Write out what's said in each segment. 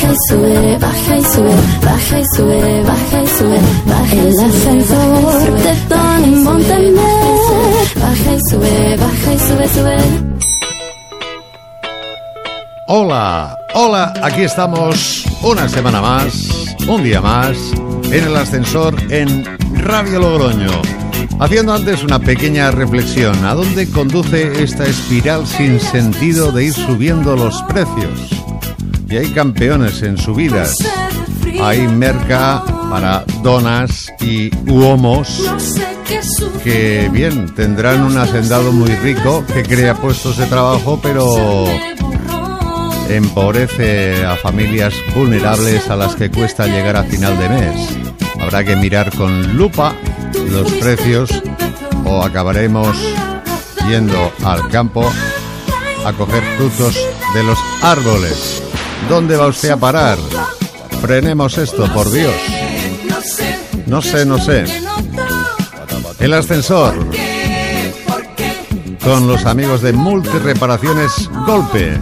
Baja y sube, baja y sube, baja y sube, baja y sube, baja el ascensor de Tony Montaner. Baja y sube, baja y sube, sube. Hola, hola, aquí estamos una semana más, un día más, en el ascensor en Radio Logroño. Haciendo antes una pequeña reflexión, ¿a dónde conduce esta espiral sin sentido de ir subiendo los precios? Y hay campeones en subidas. Hay merca para donas y uomos que bien tendrán un hacendado muy rico que crea puestos de trabajo, pero empobrece a familias vulnerables a las que cuesta llegar a final de mes. Habrá que mirar con lupa los precios o acabaremos yendo al campo a coger frutos de los árboles. ¿Dónde va usted a parar? Frenemos esto, por Dios. No sé, no sé. El ascensor. Con los amigos de Multireparaciones Golpe.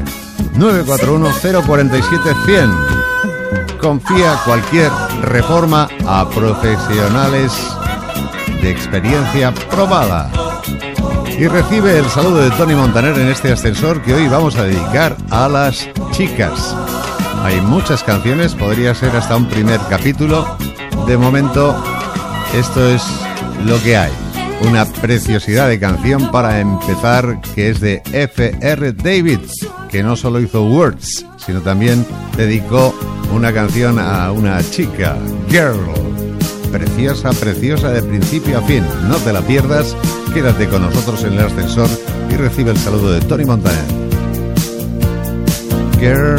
941-047-100. Confía cualquier reforma a profesionales de experiencia probada. Y recibe el saludo de Tony Montaner en este ascensor que hoy vamos a dedicar a las chicas. Hay muchas canciones, podría ser hasta un primer capítulo. De momento, esto es lo que hay. Una preciosidad de canción para empezar que es de F.R. Davids, que no solo hizo Words, sino también dedicó una canción a una chica, Girl. Preciosa, preciosa de principio a fin. No te la pierdas, quédate con nosotros en el ascensor y recibe el saludo de Tony Montana. Girl.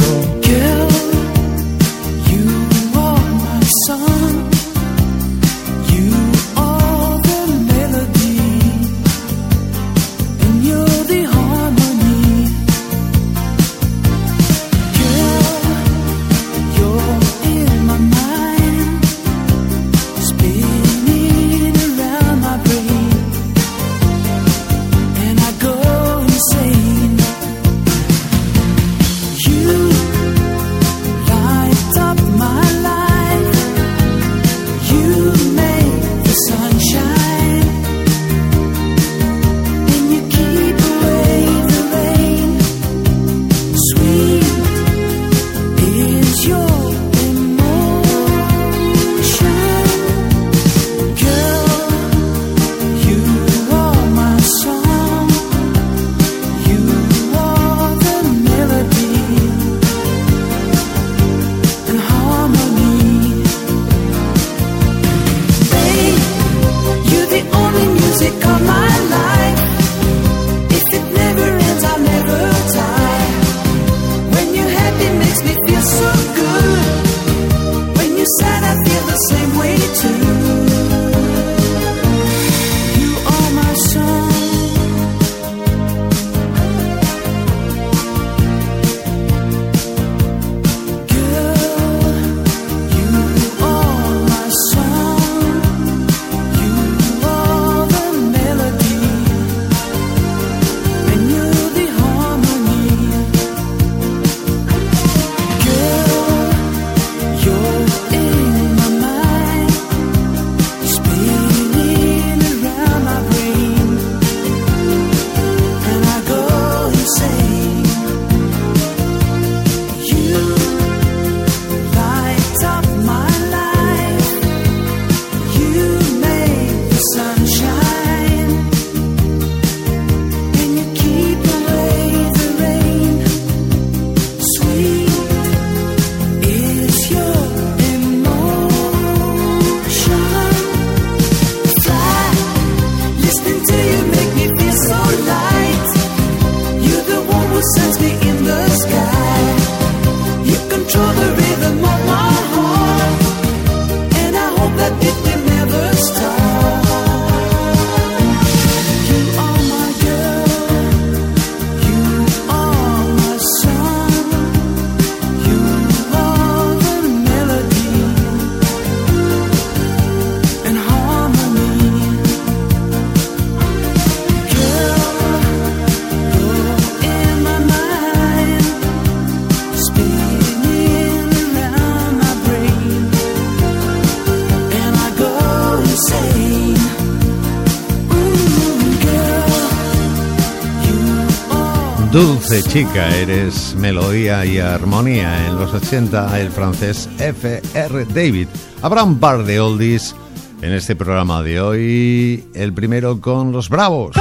Dulce chica, eres melodía y armonía. En los 80 el francés F.R. David. Habrá un par de oldies en este programa de hoy. El primero con los bravos.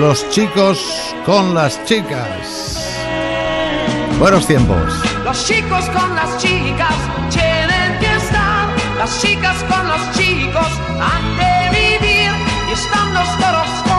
Los chicos con las chicas. Buenos tiempos. Los chicos con las chicas tienen que estar. Las chicas con los chicos han de vivir. Y están los toros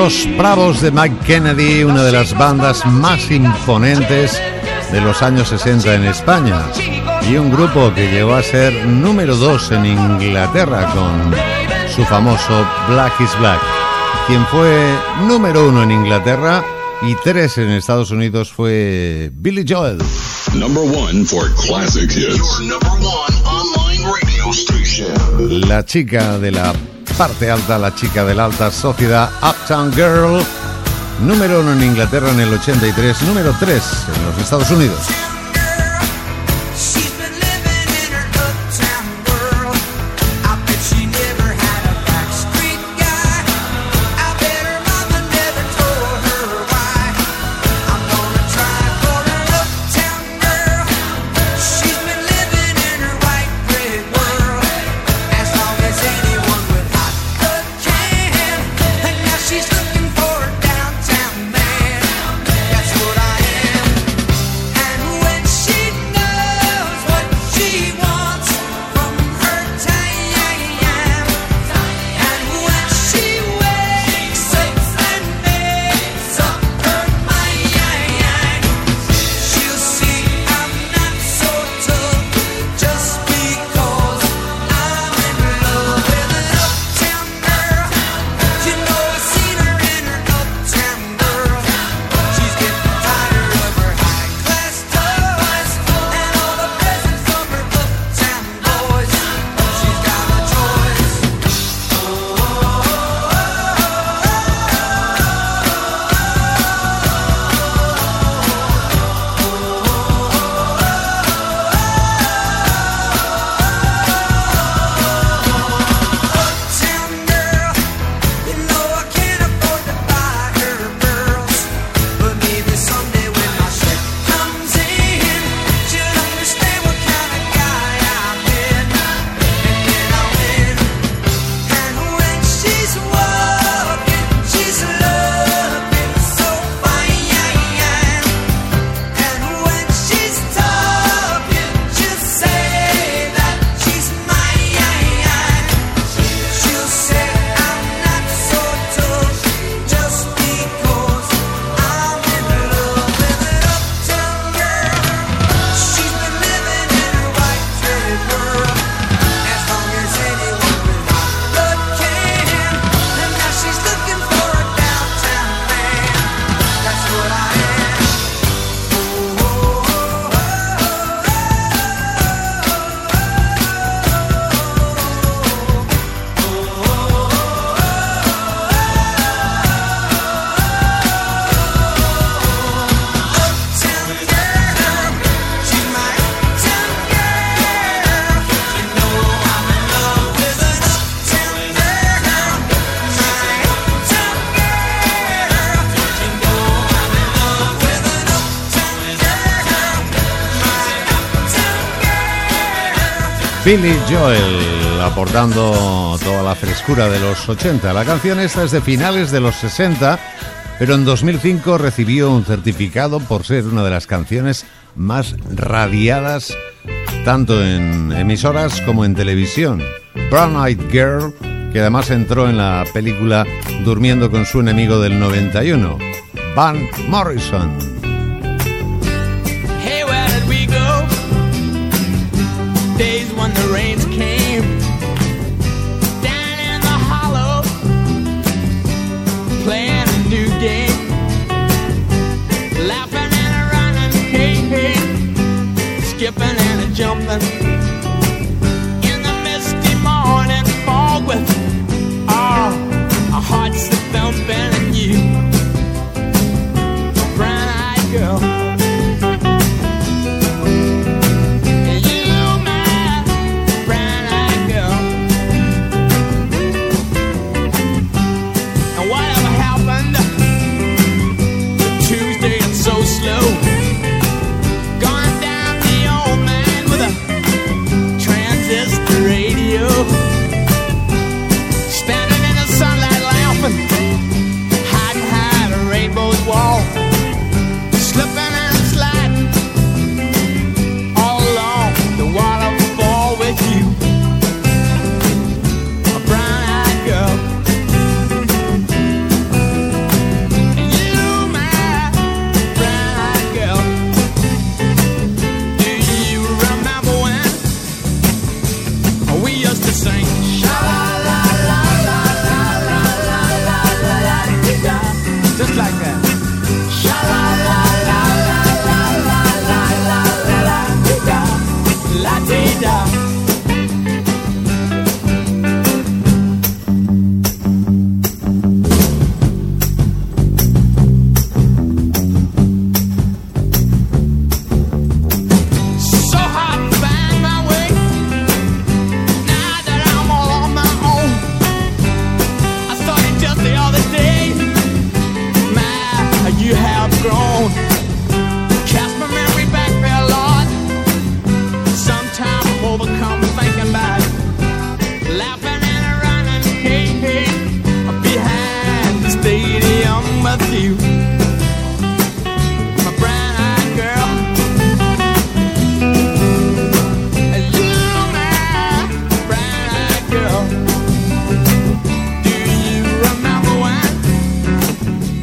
Los Bravos de Mike Kennedy, una de las bandas más imponentes de los años 60 en España. Y un grupo que llegó a ser número 2 en Inglaterra con su famoso Black is Black. Quien fue número 1 en Inglaterra y 3 en Estados Unidos fue Billy Joel. Number one for classic hits. Your number one online radio station. La chica de la parte alta, la chica de la alta sociedad, Uptown Girl. Número 1 en Inglaterra en el 83, número 3 en los Estados Unidos. Billy Joel, aportando toda la frescura de los 80. La canción esta es de finales de los 60, pero en 2005 recibió un certificado por ser una de las canciones más radiadas tanto en emisoras como en televisión. Brown Eyed Girl, que además entró en la película Durmiendo con su enemigo del 91, Van Morrison.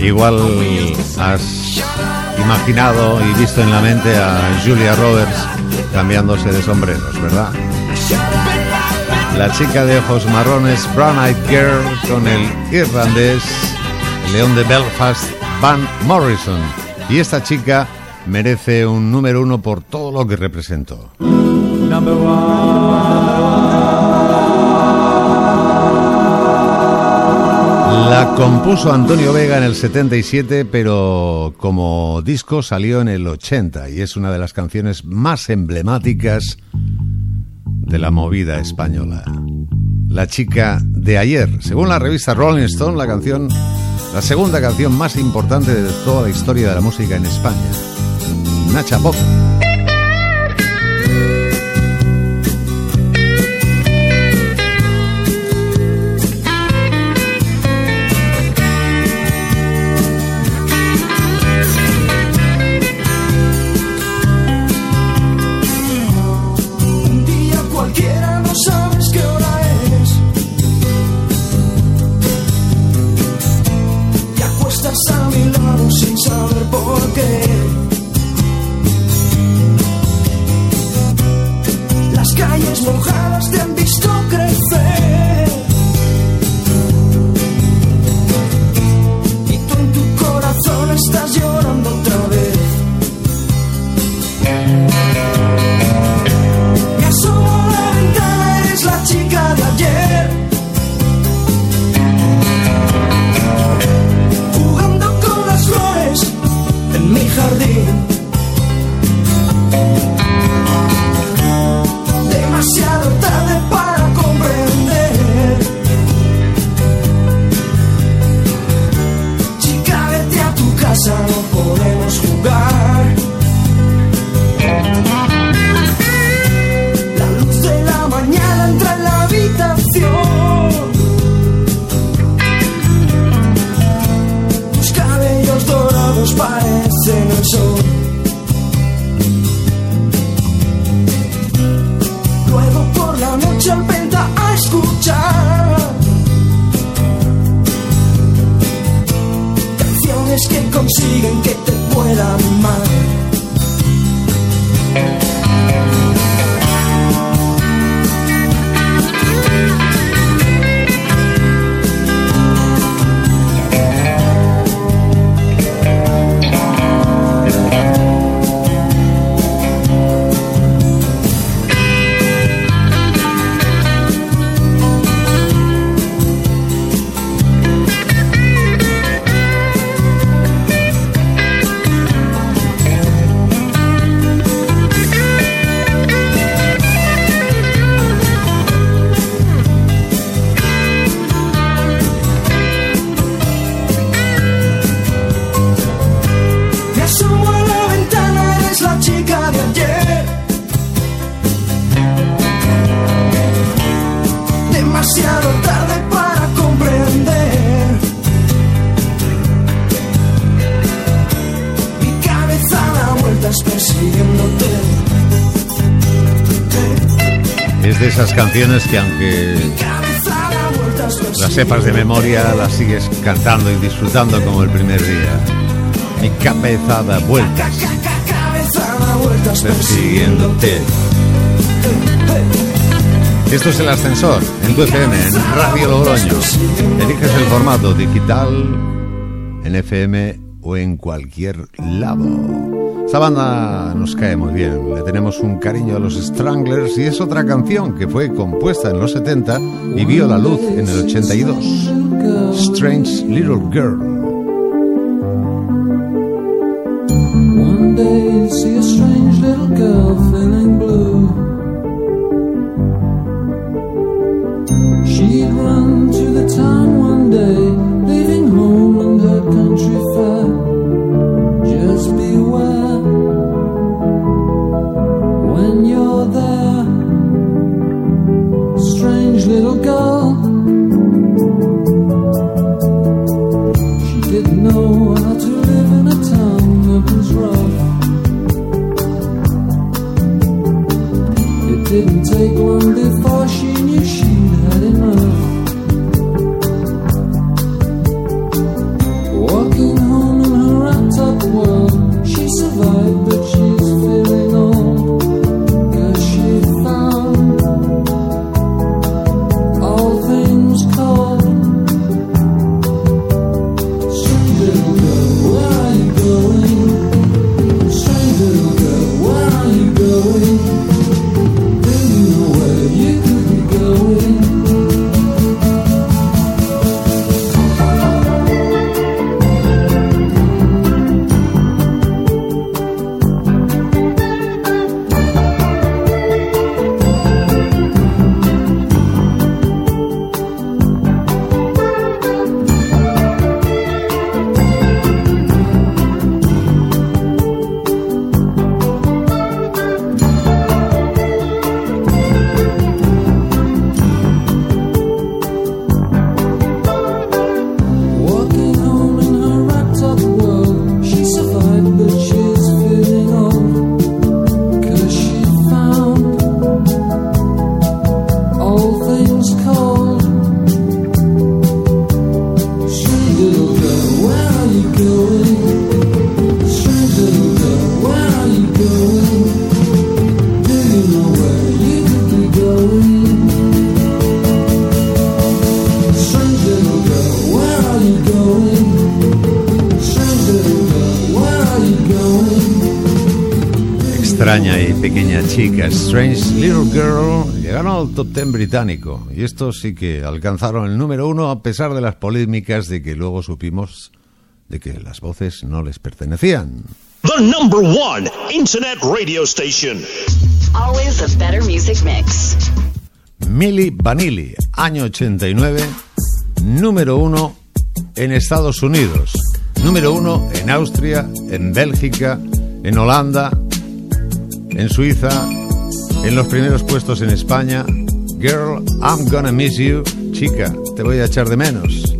Igual has imaginado y visto en la mente a Julia Roberts cambiándose de sombreros, ¿verdad? La chica de ojos marrones, Brown Eyed Girl, con el irlandés León de Belfast, Van Morrison. Y esta chica merece un número uno por todo lo que representó. La compuso Antonio Vega en el 77, pero como disco salió en el 80 y es una de las canciones más emblemáticas de la movida española. La chica de ayer, según la revista Rolling Stone, la canción, la segunda canción más importante de toda la historia de la música en España. Nacha Pop. Calles mojadas te han visto crecer. Esas canciones que aunque las sepas de memoria, las sigues cantando y disfrutando como el primer día. Mi cabeza da vueltas, Cabeza da vueltas persiguiéndote. Esto es el ascensor en tu FM, en Radio Logroño. Eliges el formato digital, en FM o en cualquier lado. Esta banda nos cae muy bien, le tenemos un cariño a los Stranglers y es otra canción que fue compuesta en los 70 y vio la luz en el 82. Strange Little Girl. Chica, Strange Little Girl, llegaron al top 10 británico y estos sí que alcanzaron el número uno a pesar de las polémicas de que luego supimos de que las voces no les pertenecían. The number one internet radio station. Always a better music mix. Milli Vanilli, año 89, número uno en Estados Unidos, número uno en Austria, en Bélgica, en Holanda, en Suiza, en los primeros puestos en España. Girl, I'm gonna miss you. Chica, te voy a echar de menos.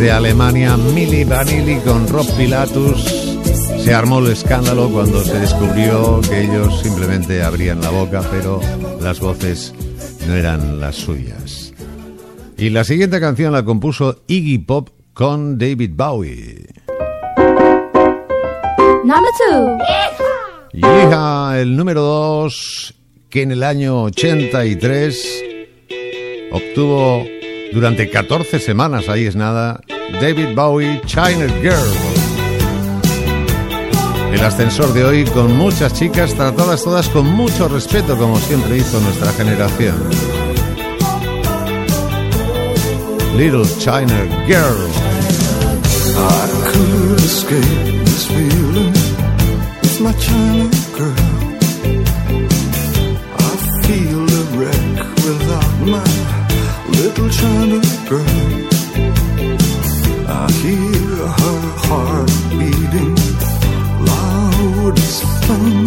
Desde Alemania, Milli Vanilli con Rob Pilatus. Se armó el escándalo cuando se descubrió que ellos simplemente abrían la boca, pero las voces no eran las suyas. Y la siguiente canción la compuso Iggy Pop con David Bowie. Number two. El número 2, que en el año 83 obtuvo durante 14 semanas, ahí es nada, David Bowie, China Girl. El ascensor de hoy con muchas chicas tratadas todas con mucho respeto, como siempre hizo nuestra generación. Little China Girl. I escape this feeling my China girl. China. I hear her heart beating loud as thunder.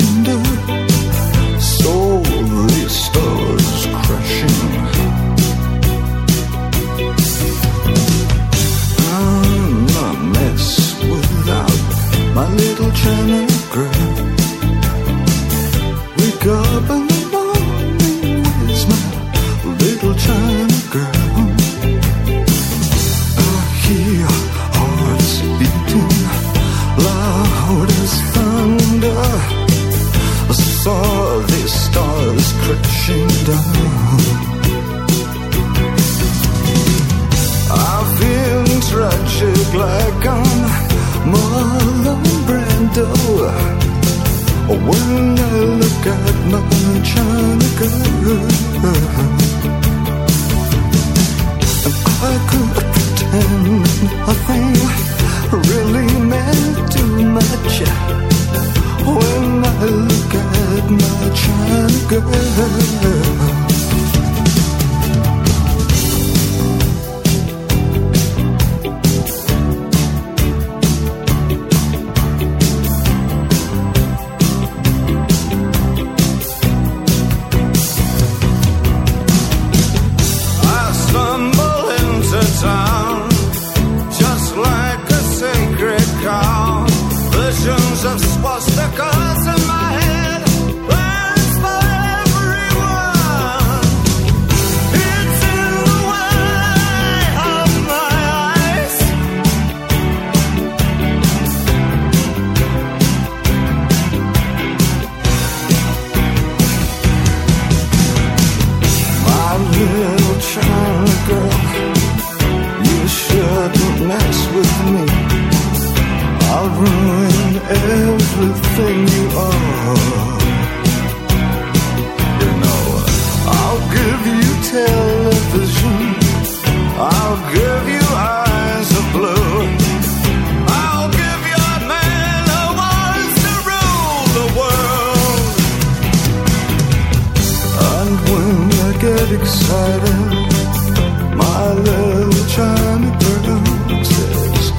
Get excited, my little China girl says,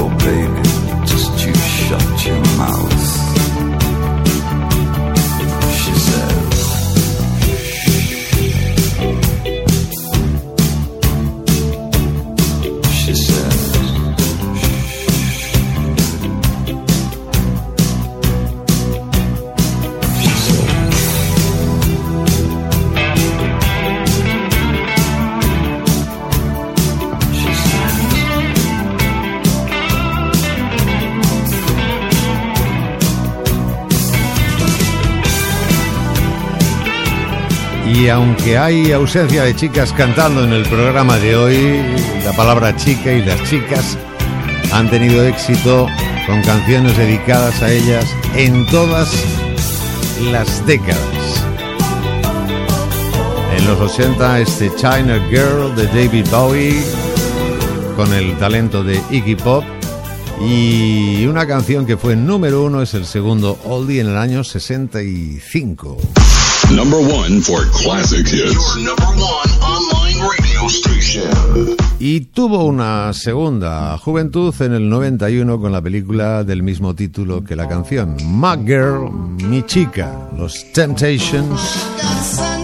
Oh baby, just you shut your mouth. Y aunque hay ausencia de chicas cantando en el programa de hoy, la palabra chica y las chicas han tenido éxito con canciones dedicadas a ellas en todas las décadas. En los 80 este China Girl de David Bowie con el talento de Iggy Pop y una canción que fue número uno es el segundo oldie en el año 65. Number one for classic hits. Your number one online radio station. Y tuvo una segunda juventud en el 91 con la película del mismo título que la canción, My Girl, Mi Chica, Los Temptations.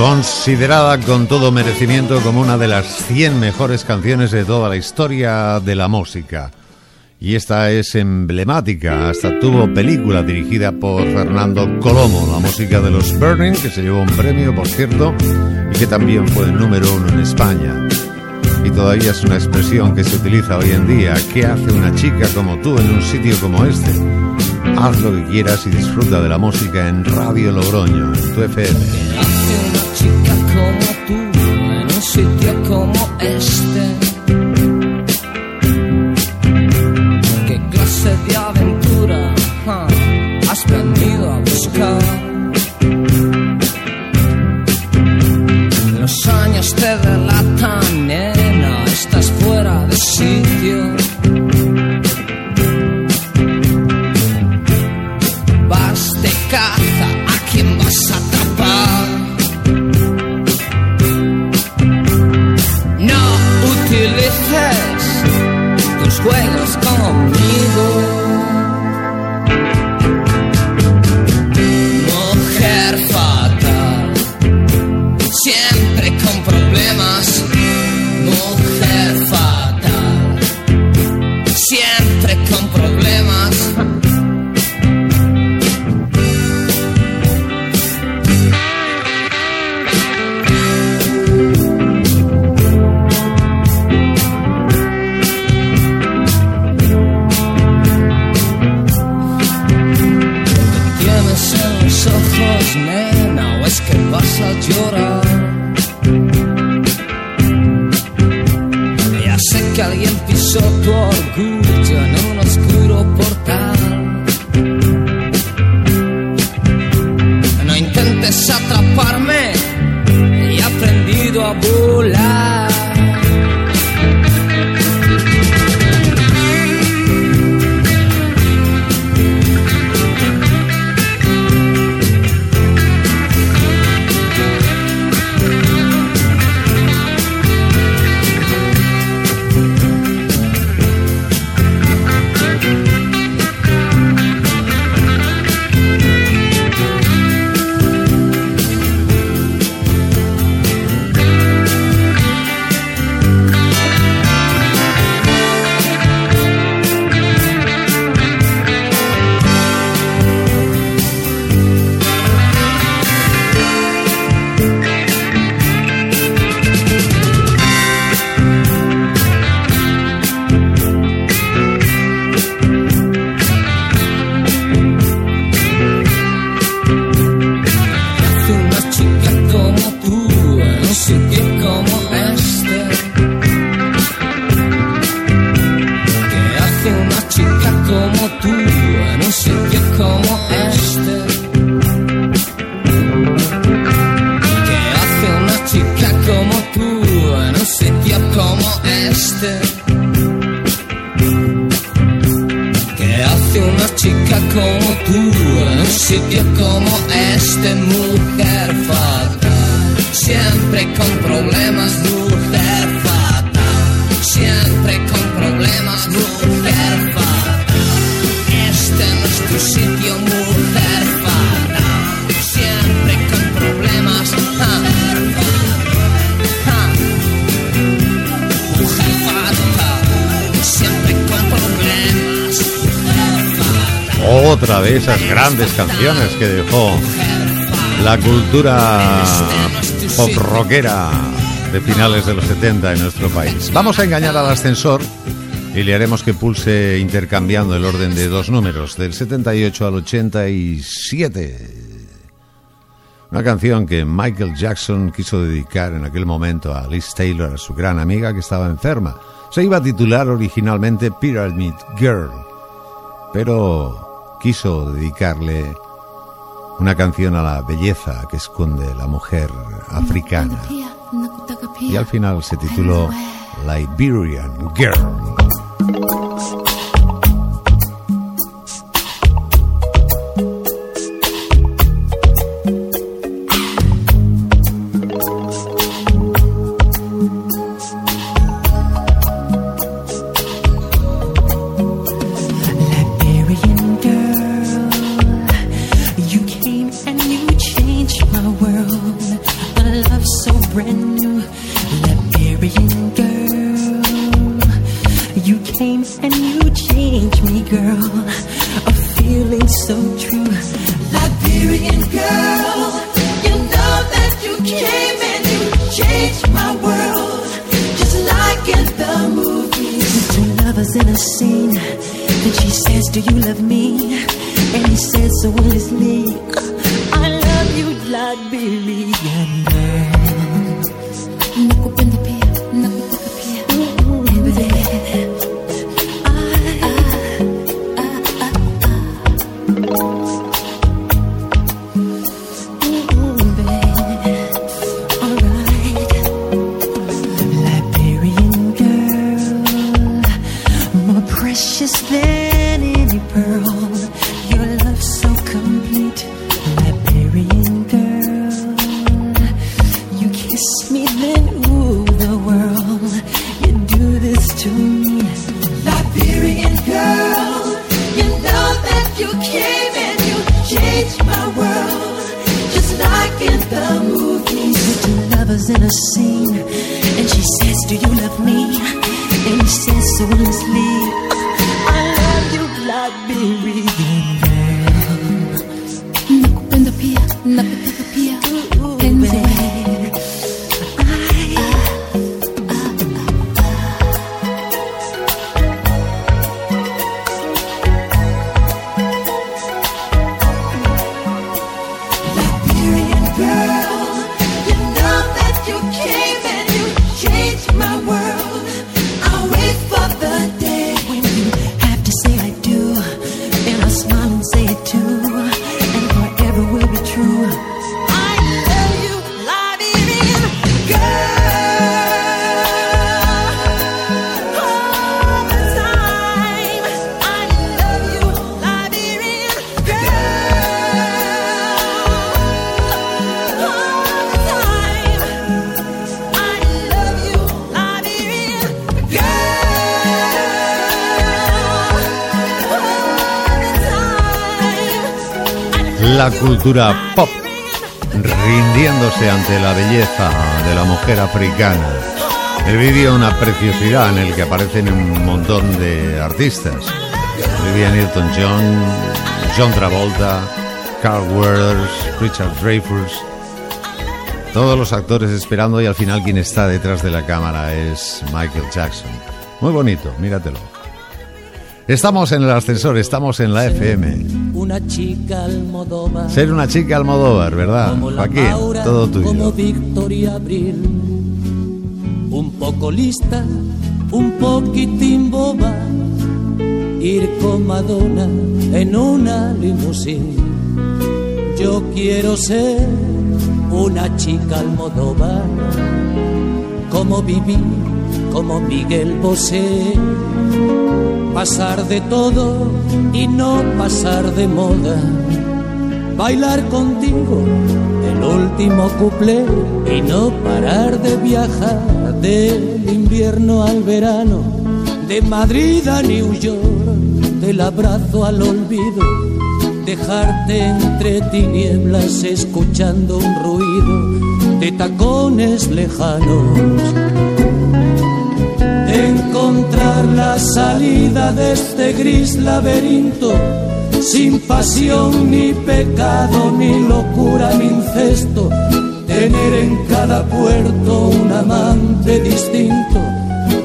Considerada con todo merecimiento como una de las 100 mejores canciones de toda la historia de la música. Y esta es emblemática, hasta tuvo película dirigida por Fernando Colomo, la música de los Burning, que se llevó un premio, por cierto, y que también fue el número uno en España. Y todavía es una expresión que se utiliza hoy en día. ¿Qué hace una chica como tú en un sitio como este? Haz lo que quieras y disfruta de la música en Radio Logroño, en tu FM. Chica como tú en un sitio como este? ¿Qué clase de aventura ah, has venido a buscar? Los años te delatan, que vas a llorar. Ya sé que alguien pisó tu orgullo Otra de esas grandes canciones que dejó la cultura pop rockera de finales de los 70 en nuestro país. Vamos a engañar al ascensor y le haremos que pulse intercambiando el orden de dos números, del 78 al 87. Una canción que Michael Jackson quiso dedicar en aquel momento a Liz Taylor, a su gran amiga que estaba enferma. Se iba a titular originalmente Pyramid Girl, pero quiso dedicarle una canción a la belleza que esconde la mujer africana. Y al final se tituló Liberian Girl. You, Liberian girl." La cultura pop rindiéndose ante la belleza de la mujer africana. El vídeo una preciosidad en el que aparecen un montón de artistas. Olivia Newton-John, John Travolta, Carl Weathers, Richard Dreyfuss. Todos los actores esperando y al final quien está detrás de la cámara es Michael Jackson. Muy bonito, míratelo. Estamos en el ascensor, estamos en la FM. Una chica Almodóvar. Ser una chica Almodóvar, ¿verdad? Joaquín, Maura, todo tuyo. Como Victoria Abril. Un poco lista, un poquitín boba. Ir con Madonna en una limusín. Yo quiero ser una chica Almodóvar. Como Viví, como Miguel Bosé. Pasar de todo y no pasar de moda bailar contigo el último cuplé y no parar de viajar del invierno al verano, de Madrid a New York, del abrazo al olvido, dejarte entre tinieblas escuchando un ruido de tacones lejanos. La salida de este gris laberinto sin pasión ni pecado ni locura ni incesto. Tener en cada puerto un amante distinto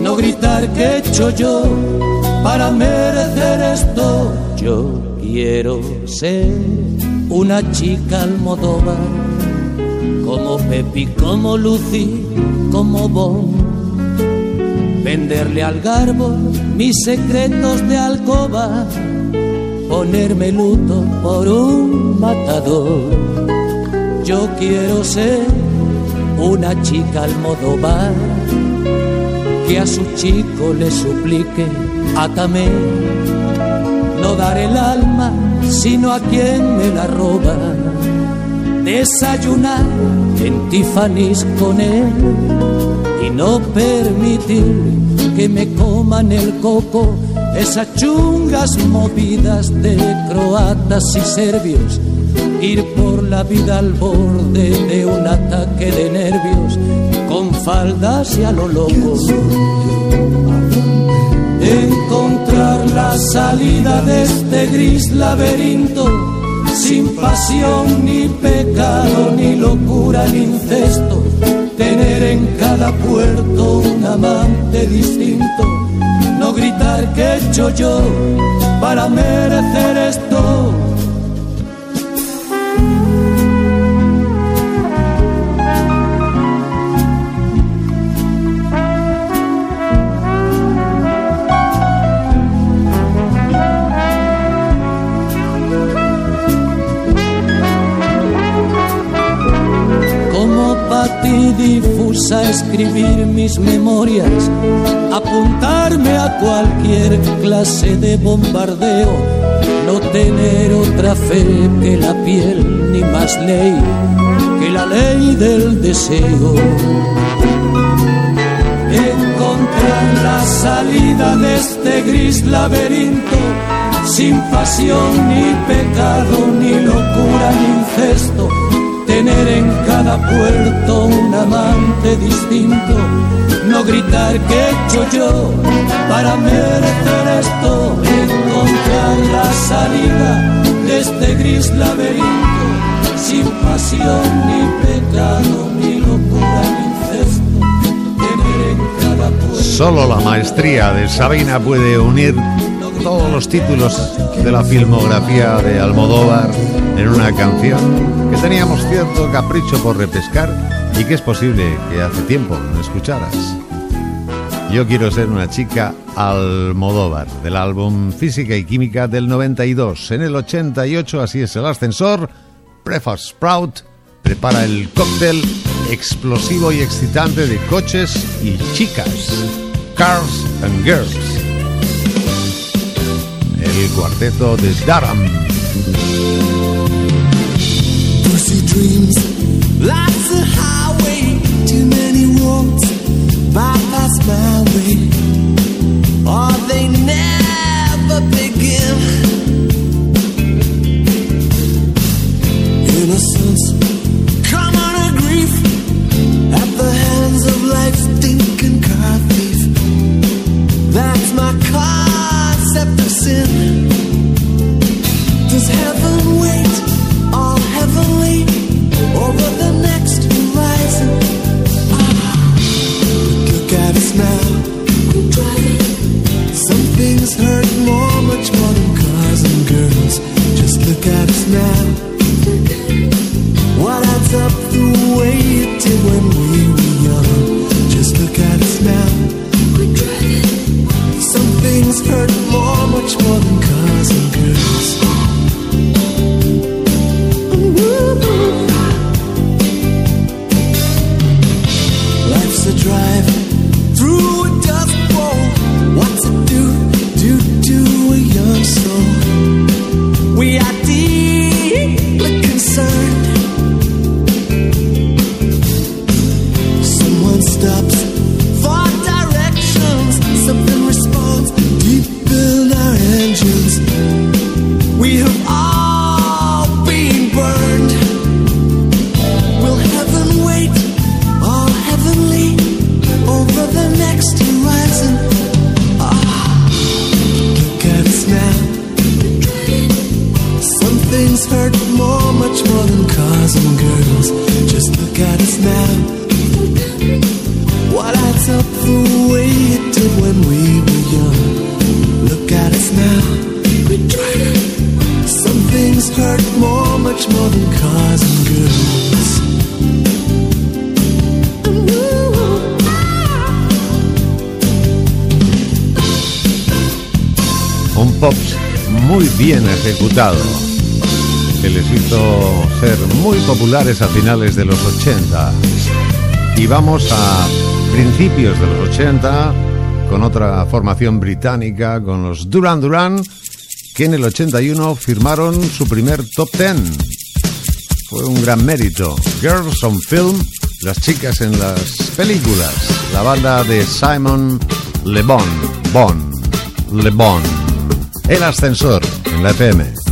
no gritar que he hecho yo para merecer esto. Yo quiero ser una chica almodóvar como Pepi como Lucy como Bon venderle al garbo mis secretos de alcoba ponerme luto por un matador. Yo quiero ser una chica almodóvar que a su chico le suplique, átame, no dar el alma, sino a quien me la roba. Desayunar en Tiffany's con él y no permitir que me coman el coco esas chungas movidas de croatas y serbios, ir por la vida al borde de un ataque de nervios, con faldas y a lo loco. encontrar la salida de este gris laberinto, sin pasión ni pecado, ni locura ni incesto, tener en cada puerto un amante distinto, no gritar que he hecho yo para merecer esto. Difusa escribir mis memorias, apuntarme a cualquier clase de bombardeo, no tener otra fe que la piel ni más ley que la ley del deseo. Encontrar la salida de este gris laberinto, sin pasión ni pecado, ni locura ni incesto, tener en cada puerto un amante distinto, no gritar que he hecho yo para merecer esto, encontrar la salida de este gris laberinto, sin pasión ni pecado, ni locura ni incesto, tener en cada puerto. Solo la maestría de Sabina puede unir todos los títulos de la filmografía de Almodóvar en una canción que teníamos cierto capricho por repescar y que es posible que hace tiempo no escucharas. Yo quiero ser una chica Almodóvar, del álbum Física y Química del 92. En el 88, así es el ascensor, Prefab Sprout prepara el cóctel explosivo y excitante de coches y chicas, Cars and Girls. El cuarteto de Durham. Dreams, lots of highway, too many roads, bypass my way, or they never begin. Innocence, now. What adds up the way it did when we muy populares a finales de los 80. Y vamos a principios de los 80 con otra formación británica, con los Duran Duran, que en el 81 firmaron su primer top 10. Fue un gran mérito. Girls on Film, las chicas en las películas. La banda de Simon Le Bon, Bon, Le Bon. El ascensor en la FM.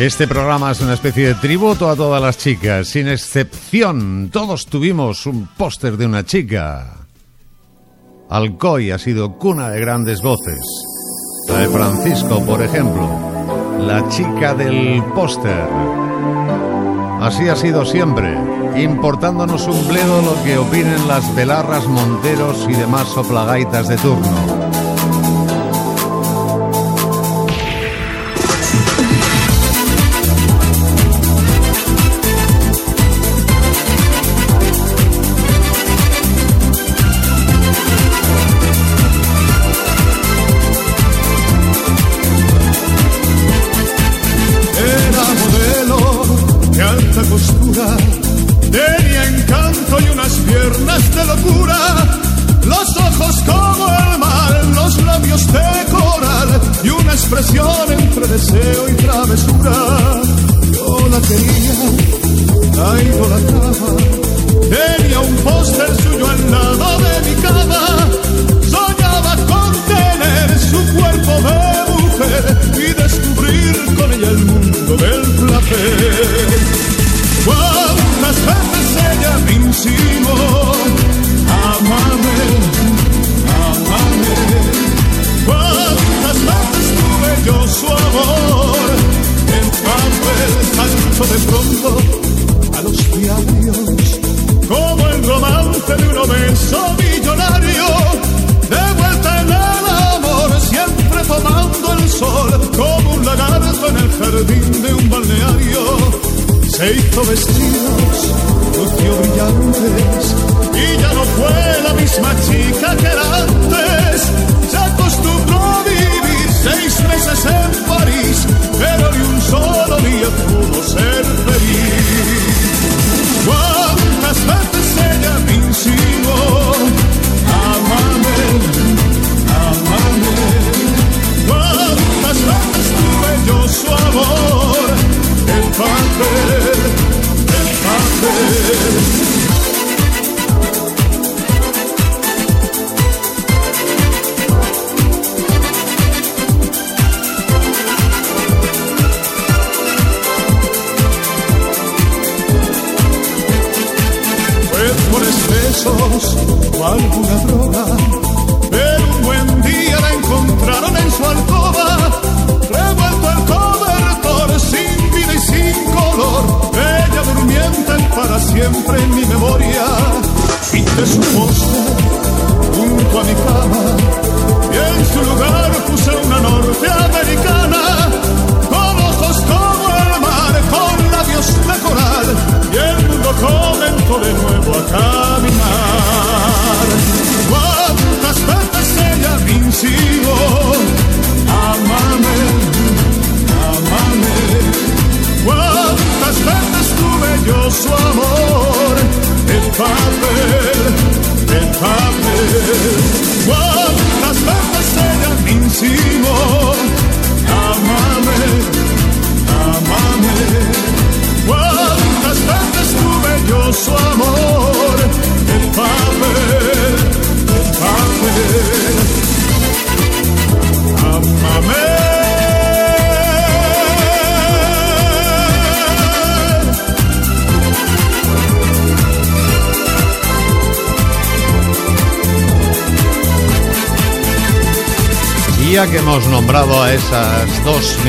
Este programa es una especie de tributo a todas las chicas, sin excepción. Todos tuvimos un póster de una chica. Alcoy ha sido cuna de grandes voces. La de Francisco, por ejemplo. La chica del póster. Así ha sido siempre, importándonos un bledo lo que opinen las velarras, monteros y demás soplagaitas de turno.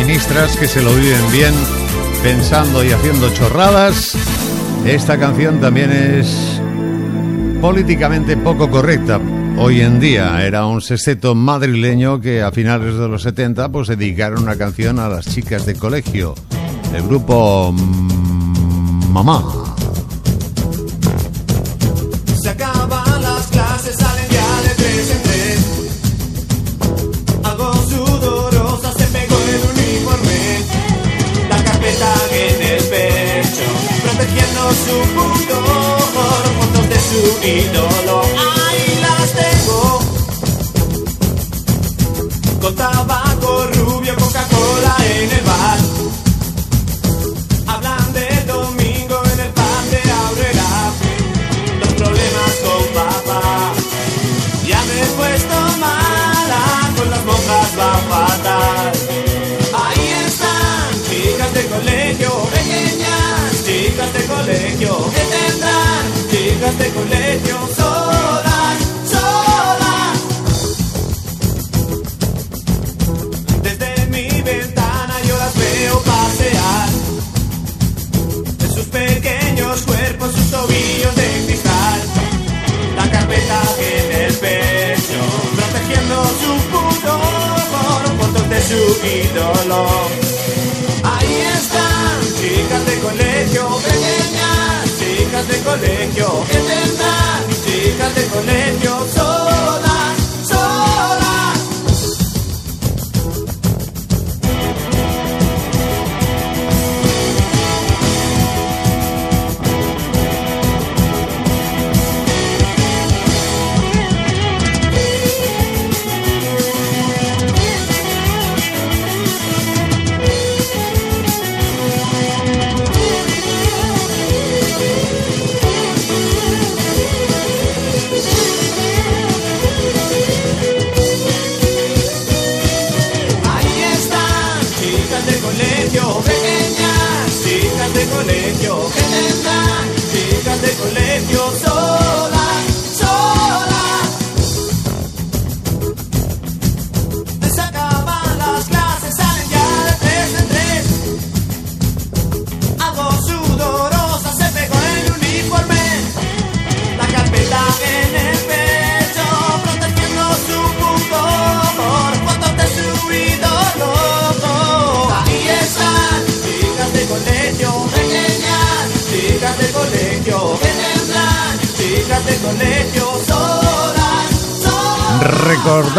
ministras que se lo viven bien pensando y haciendo chorradas. Esta canción también es políticamente poco correcta. Hoy en día era un sexteto madrileño que a finales de los 70 pues dedicaron una canción a las chicas de colegio. El grupo Mamá.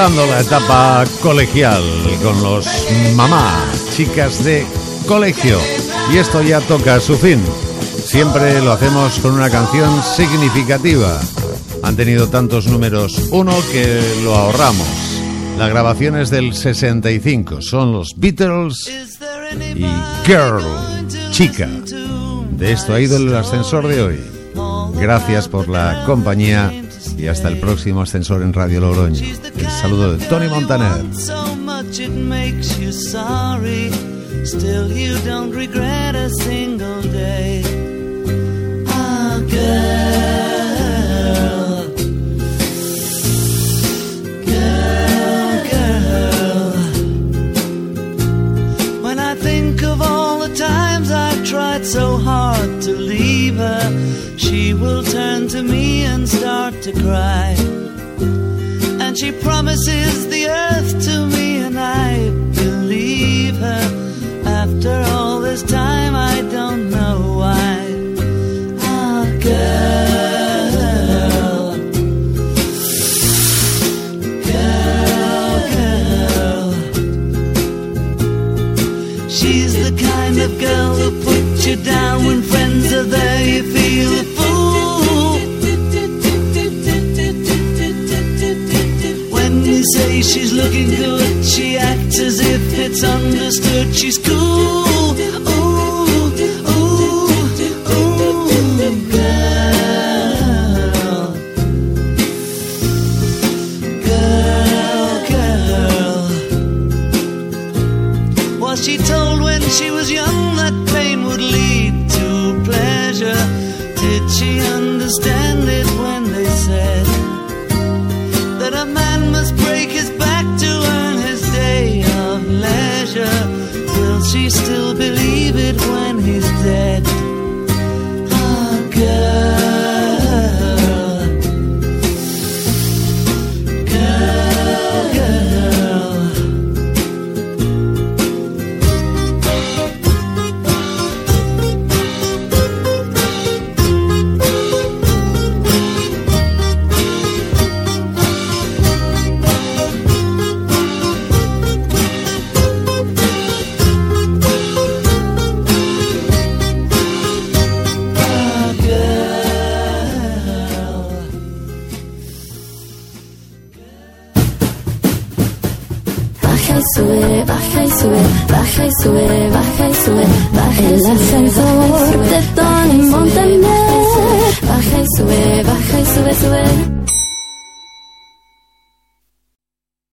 La etapa colegial con los mamá, chicas de colegio. Y esto ya toca su fin. Siempre lo hacemos con una canción significativa. Han tenido tantos números uno que lo ahorramos. La grabación es del 65. Son los Beatles y Girl, chica. De esto ha ido el ascensor de hoy. Gracias por la compañía y hasta el próximo ascensor en Radio Logroño. saludo de Tony Montaner. Still you don't regret a single day. Ah, girl. Girl, girl. When I think of all the times I've tried so hard to leave her, she will turn to me and start to cry. And she promises the earth to me, and I